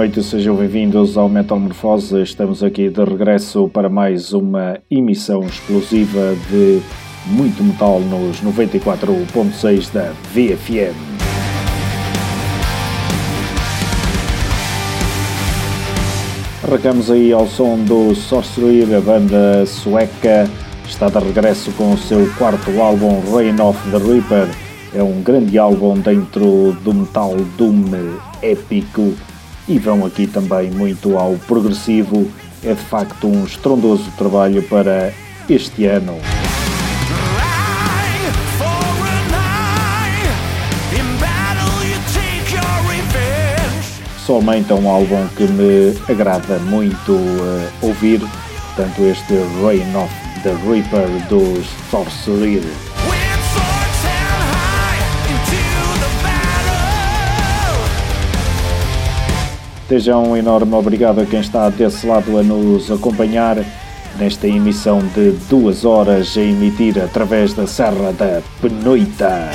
noite, sejam bem-vindos ao Metamorfose. Estamos aqui de regresso para mais uma emissão explosiva de muito metal nos 94.6 da VFM. Arrancamos aí ao som do Sorcerer, a banda sueca está de regresso com o seu quarto álbum Reign of the Reaper. É um grande álbum dentro do metal doom épico e vão aqui também muito ao progressivo. É de facto um estrondoso trabalho para este ano. Pessoalmente é um álbum que me agrada muito uh, ouvir, tanto este Reign of the Reaper dos Sorcerer. Seja um enorme obrigado a quem está desse lado a nos acompanhar nesta emissão de duas horas a emitir através da Serra da Penoita.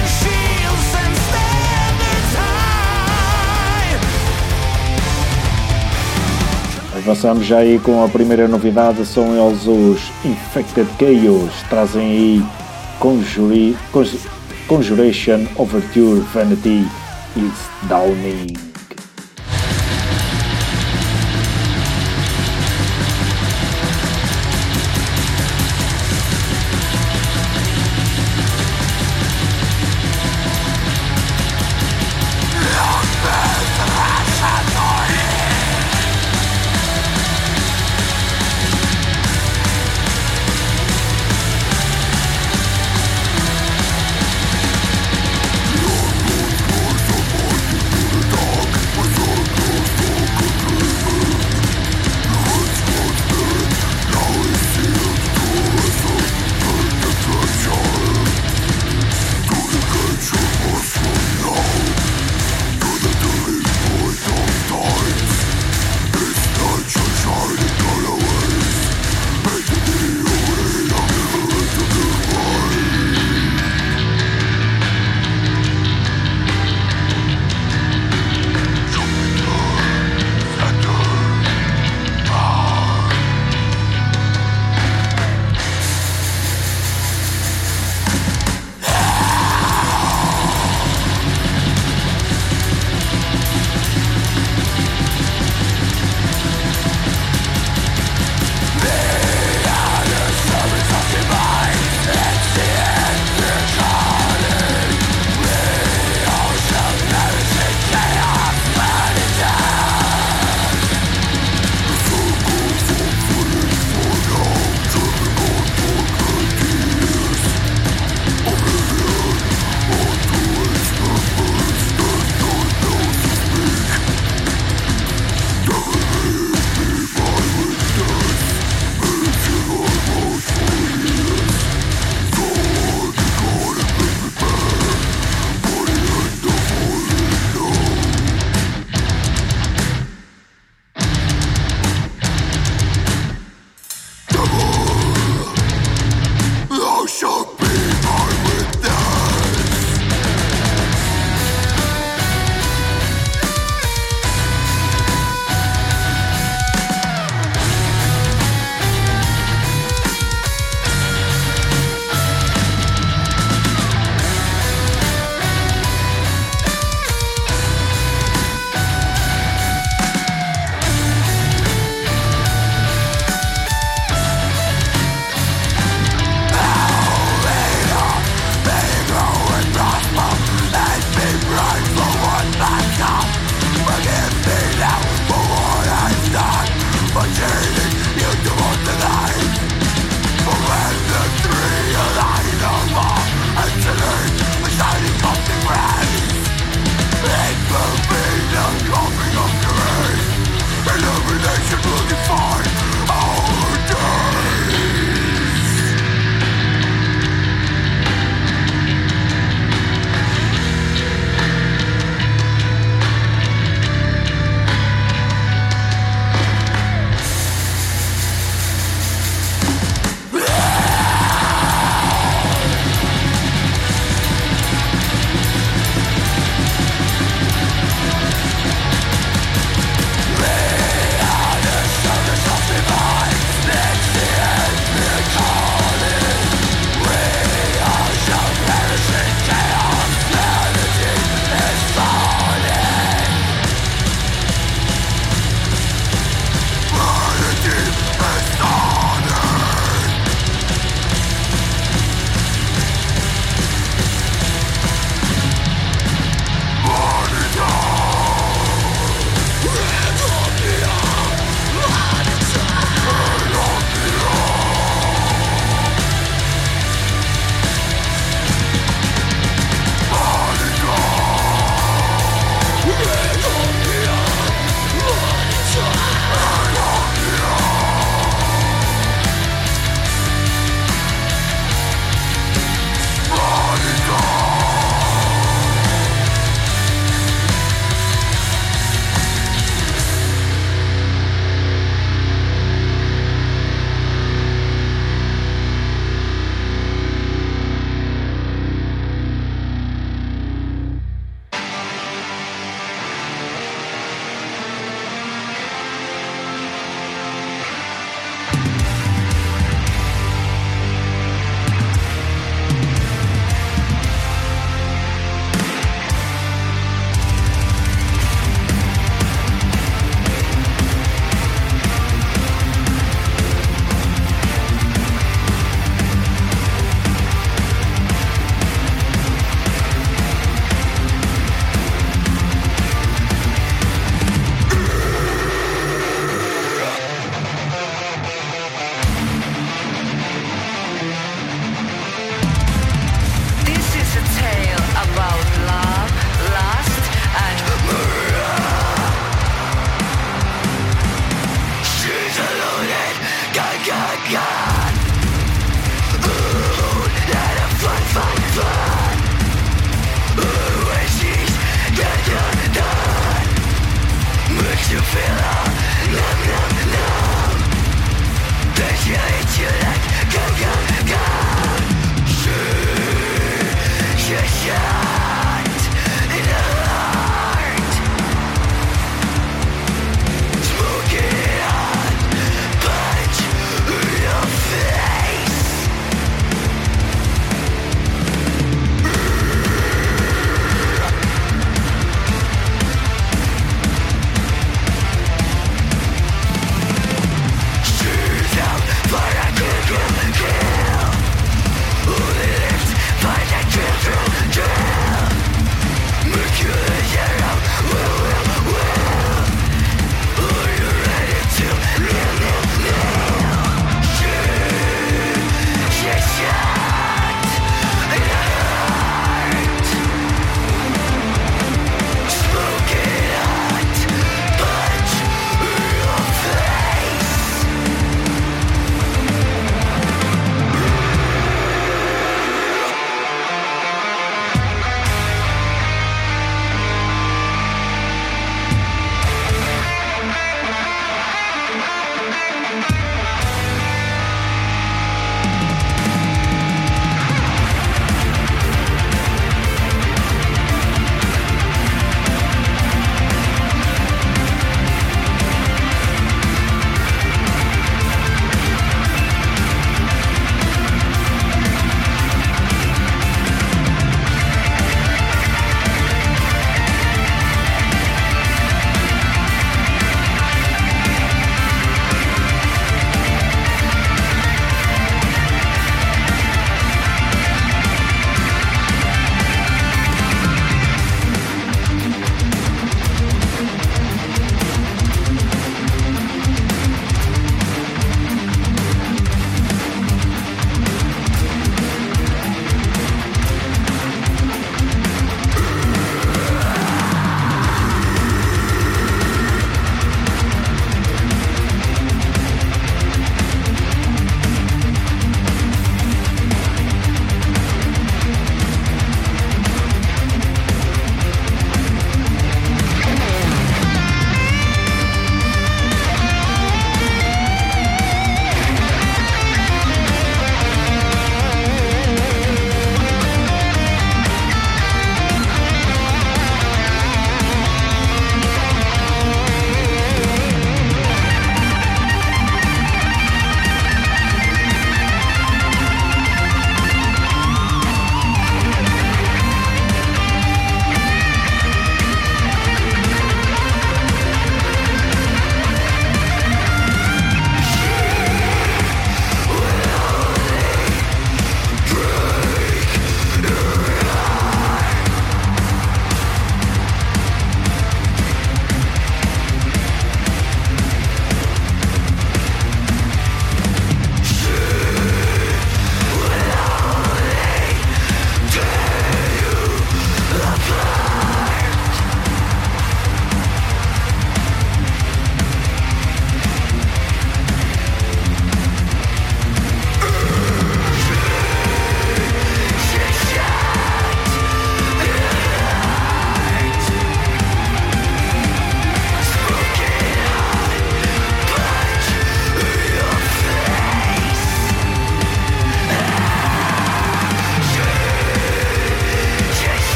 Avançamos já aí com a primeira novidade, são eles os Infected Chaos, trazem aí Conjuri, Conjuration Overture Vanity is Downing.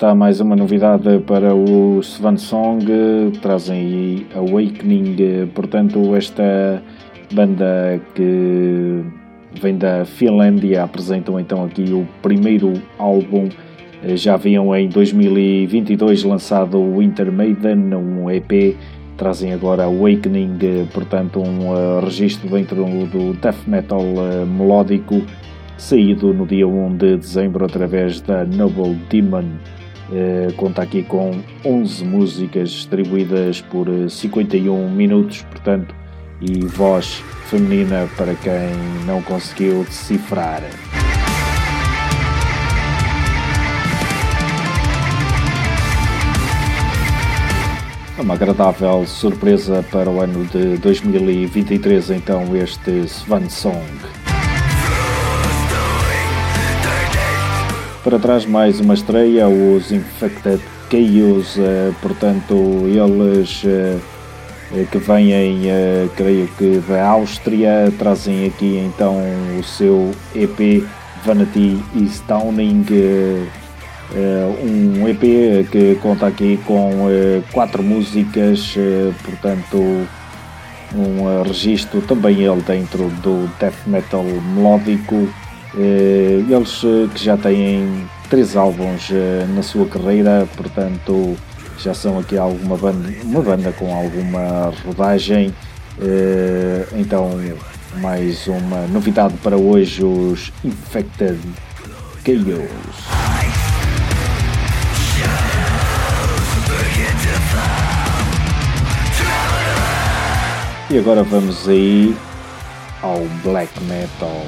Está mais uma novidade para o Swan Song, trazem aí Awakening, portanto esta banda que vem da Finlândia apresentam então aqui o primeiro álbum, já haviam em 2022 lançado o Winter Maiden, um EP, trazem agora Awakening, portanto um uh, registro dentro do death metal uh, melódico, saído no dia 1 de dezembro através da Noble Demon. Uh, conta aqui com 11 músicas distribuídas por 51 uh, minutos, portanto, e voz feminina para quem não conseguiu decifrar. Uma agradável surpresa para o ano de 2023, então, este Swan Song. Para trás mais uma estreia, os Infected Chaos, eh, portanto eles eh, eh, que vêm, creio que da Áustria, trazem aqui então o seu EP Vanity is Downing, um EP que conta aqui com quatro músicas, portanto um registro. Também ele dentro do death metal melódico eles eh, que já têm três álbuns eh, na sua carreira, portanto já são aqui alguma banda, uma banda com alguma rodagem. Então mais uma novidade para hoje, os Infected Chaos. E agora vamos aí ao black metal.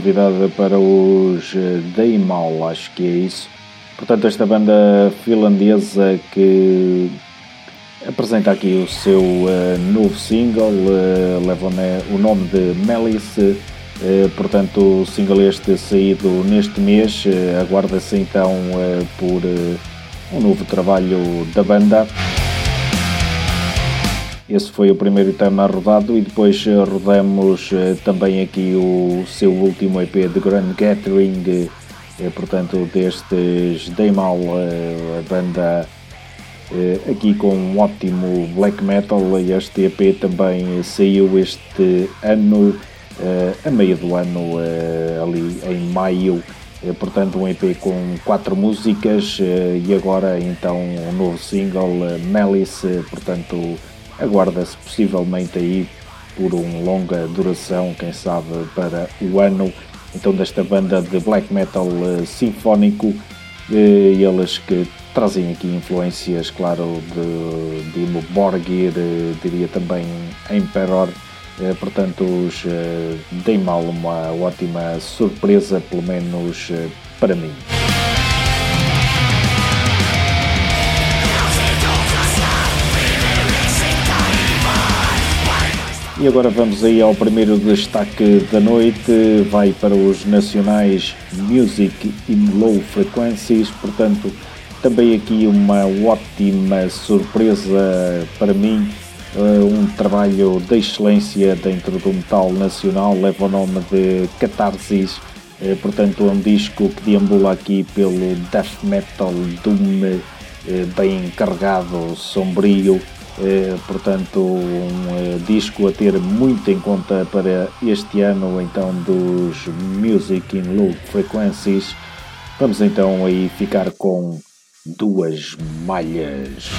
Novidade para os Daymal, acho que é isso. Portanto, esta banda finlandesa que apresenta aqui o seu uh, novo single, uh, leva o nome de Malice, uh, portanto o single este saído neste mês, aguarda-se então por um novo trabalho da banda. Esse foi o primeiro tema rodado e depois rodamos também aqui o seu último EP de Grand Gathering, portanto destes Daymal, a banda eh, aqui com um ótimo black metal. Este EP também saiu este ano, eh, a meio do ano, eh, ali em maio. Portanto, um EP com quatro músicas e agora então um novo single, Malice. Portanto, aguarda-se possivelmente aí por um longa duração, quem sabe para o ano. Então, desta banda de black metal sinfónico, eles que trazem aqui influências, claro, de Dimo Borgir, diria também Emperor. Eh, portanto, os eh, dei mal uma ótima surpresa, pelo menos eh, para mim. E agora vamos aí ao primeiro destaque da noite, vai para os nacionais Music in Low Frequencies, portanto também aqui uma ótima surpresa para mim, eh, um trabalho de excelência dentro do metal nacional, leva o nome de Catarsis, eh, portanto é um disco que deambula aqui pelo death metal doom eh, bem carregado, sombrio, portanto um disco a ter muito em conta para este ano então dos Music in Low Frequencies. Vamos então aí ficar com duas malhas.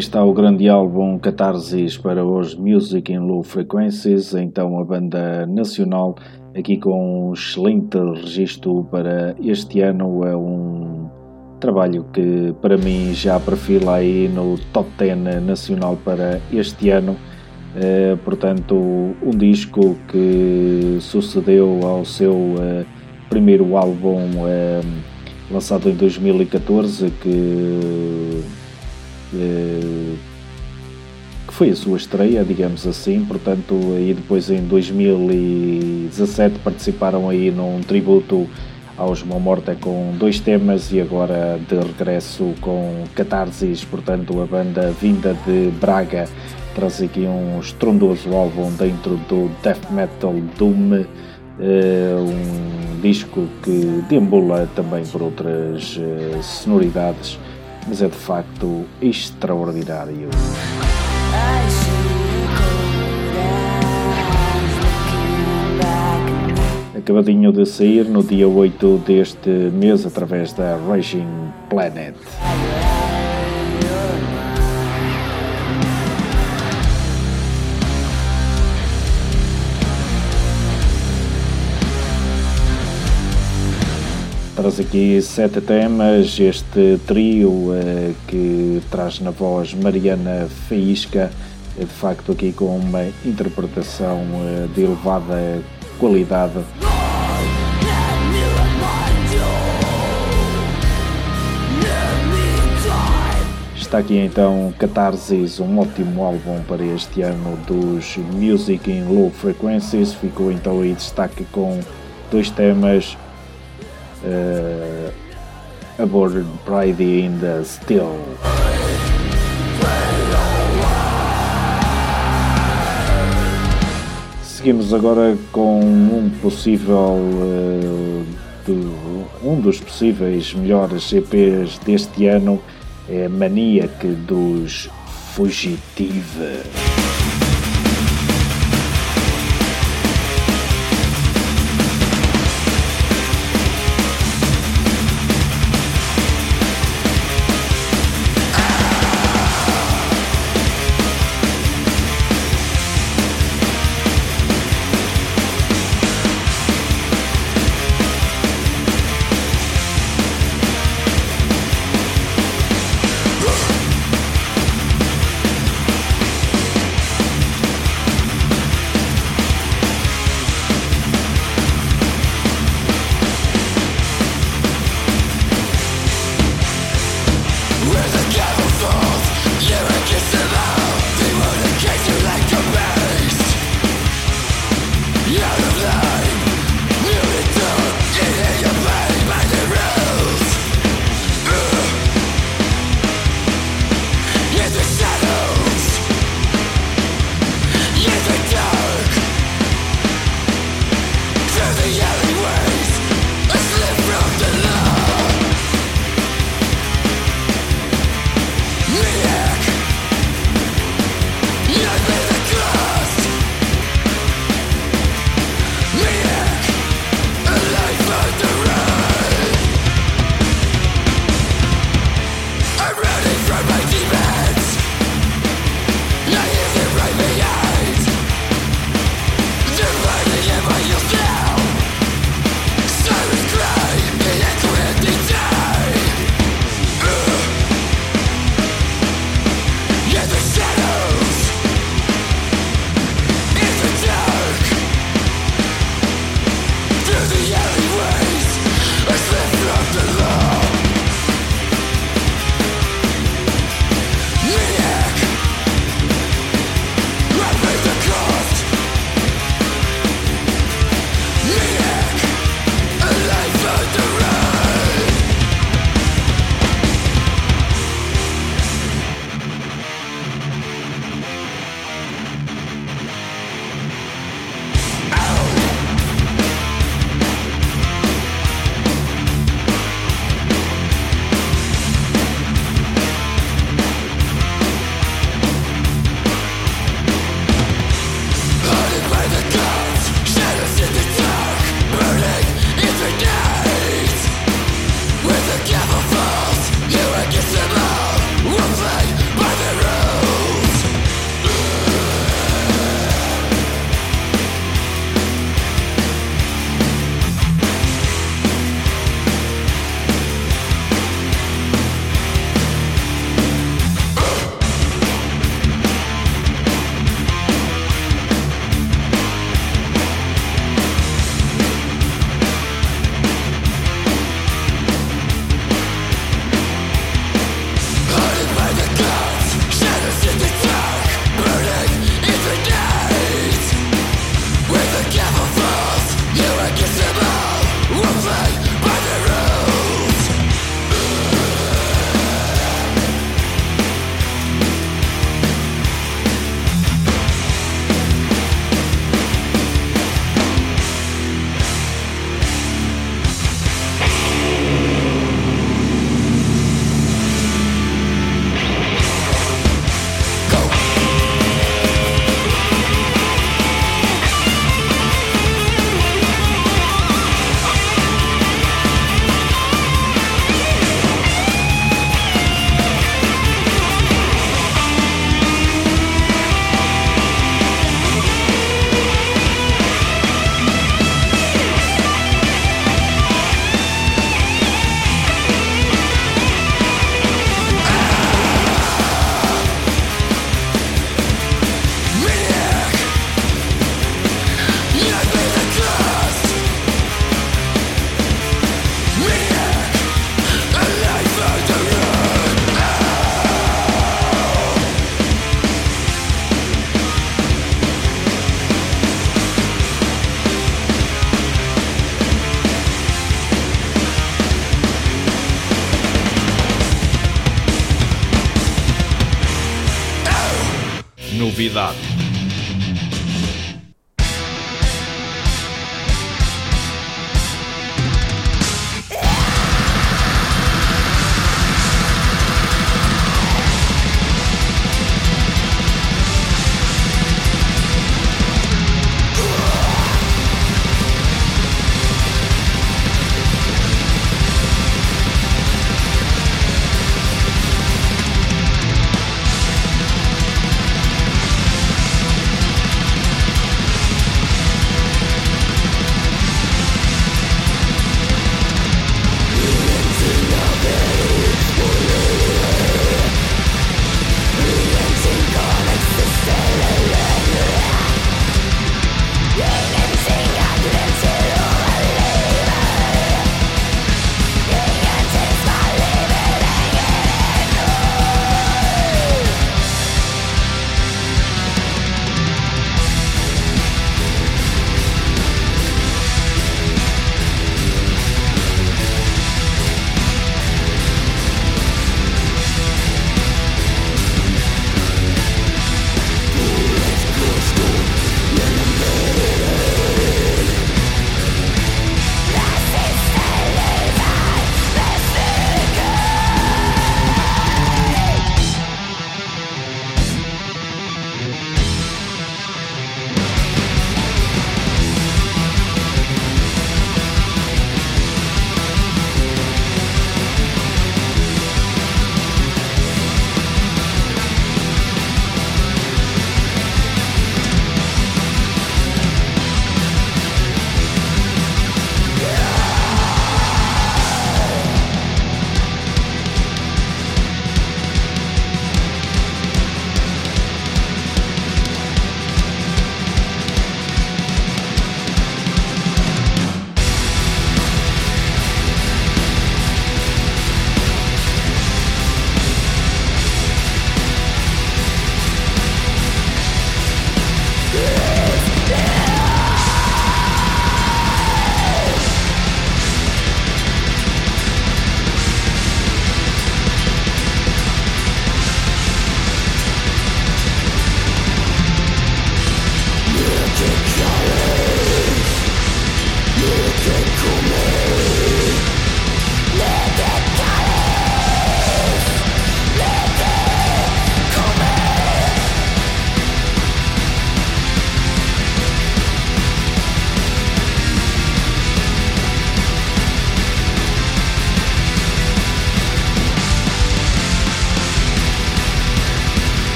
Está o grande álbum Catarsis para os Music in Low Frequencies, então a banda nacional, aqui com um excelente registro para este ano, é um trabalho que para mim já perfila aí no top 10 nacional para este ano. É, portanto, um disco que sucedeu ao seu é, primeiro álbum é, lançado em 2014, que eh, que foi a sua estreia, digamos assim, portanto, aí depois em 2017 participaram aí num tributo aos Mão Morta com dois temas e agora de regresso com Catarsis, portanto a banda vinda de Braga traz aqui um estrondoso álbum dentro do Death Metal Doom, eh, um disco que deambula também por outras eh, sonoridades mas é de facto extraordinário. Acabadinho de sair no dia 8 deste mês através da Raging Planet. Traz aqui sete temas, este trio eh, que traz na voz Mariana Faísca, é de facto aqui com uma interpretação eh, de elevada qualidade. Está aqui então Catarsis, um ótimo álbum para este ano dos Music in Low Frequencies. Ficou então aí destaque com dois temas uh, aboard Pride in the Still. Seguimos agora com um possível uh, do, um dos possíveis melhores EPs deste ano é Maniac dos Fugitive.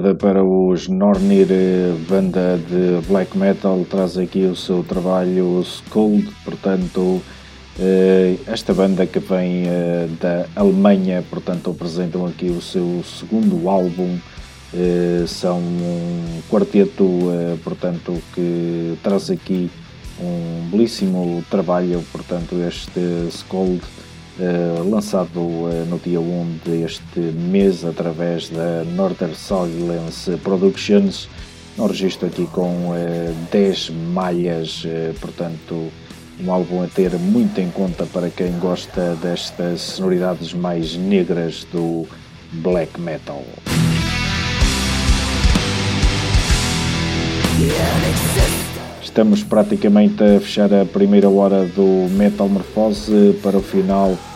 Novidade para os Nornir, banda de black metal, traz aqui o seu trabalho Scold, portanto, eh, esta banda que vem eh, da Alemanha, portanto, apresentam aqui o seu segundo álbum. Eh, são um quarteto, portanto, que traz aqui um belíssimo trabalho, portanto, este Scold lançado no dia 1 deste mês através da Northern Silence Productions. Um registro aqui com 10 malhas, portanto, um álbum a ter muito em conta para quem gosta destas sonoridades mais negras do black metal. Estamos praticamente a fechar a primeira hora do Metal Morphose. Para o final, eh,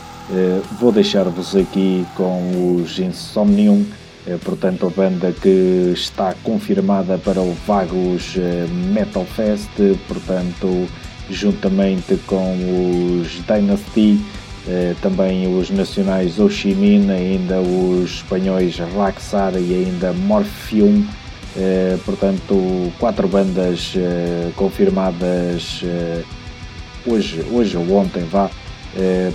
vou deixar-vos aqui com os Insomnium, eh, portanto, a banda que está confirmada para o Vagos eh, Metal Fest, portanto, juntamente com os Dynasty. também os nacionais Oshimin, ainda os espanhóis Raxar e ainda Morphium eh, portanto, quatro bandas eh, confirmadas eh, hoje, hoje ou ontem, vá,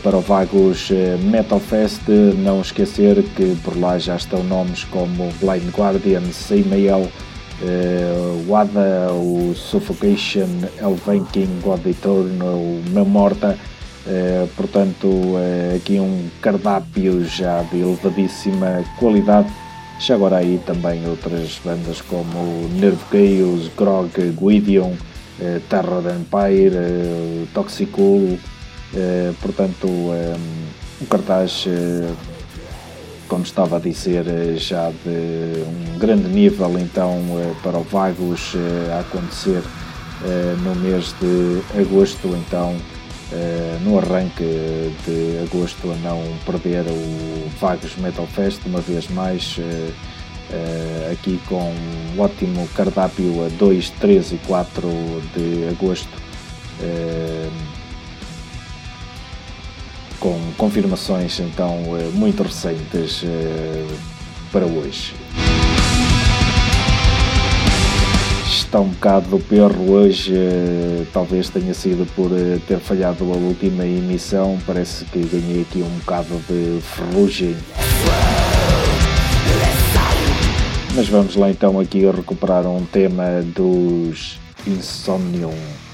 para o Vagos Metal Fest. Não esquecer que por lá já estão nomes como Blind Guardian, Seimael, uh, Wada, o Suffocation, Elvenking, God Eternal, Mamorta. Uh, portanto, aqui um cardápio já de elevadíssima qualidade já agora aí também outras bandas como Nerve Chaos, Grog, Guidion, eh, Terror Empire, eh, Toxicool, eh, portanto um cartaz, eh, como estava a dizer, eh, já de um grande nível então eh, para o Vagos a acontecer no mês de agosto, então no arranque de agosto a não perder o Vagos Metal Fest, uma vez mais, aqui com um ótimo cardápio a 2, 3 e 4 de agosto, com confirmações então muito recentes para hoje. está um bocado do perro hoje, eh, talvez tenha sido por eh, ter falhado a última emissão, parece que ganhei aqui um bocado de ferrugem. Mas vamos lá então aqui recuperar um tema dos Insomnium.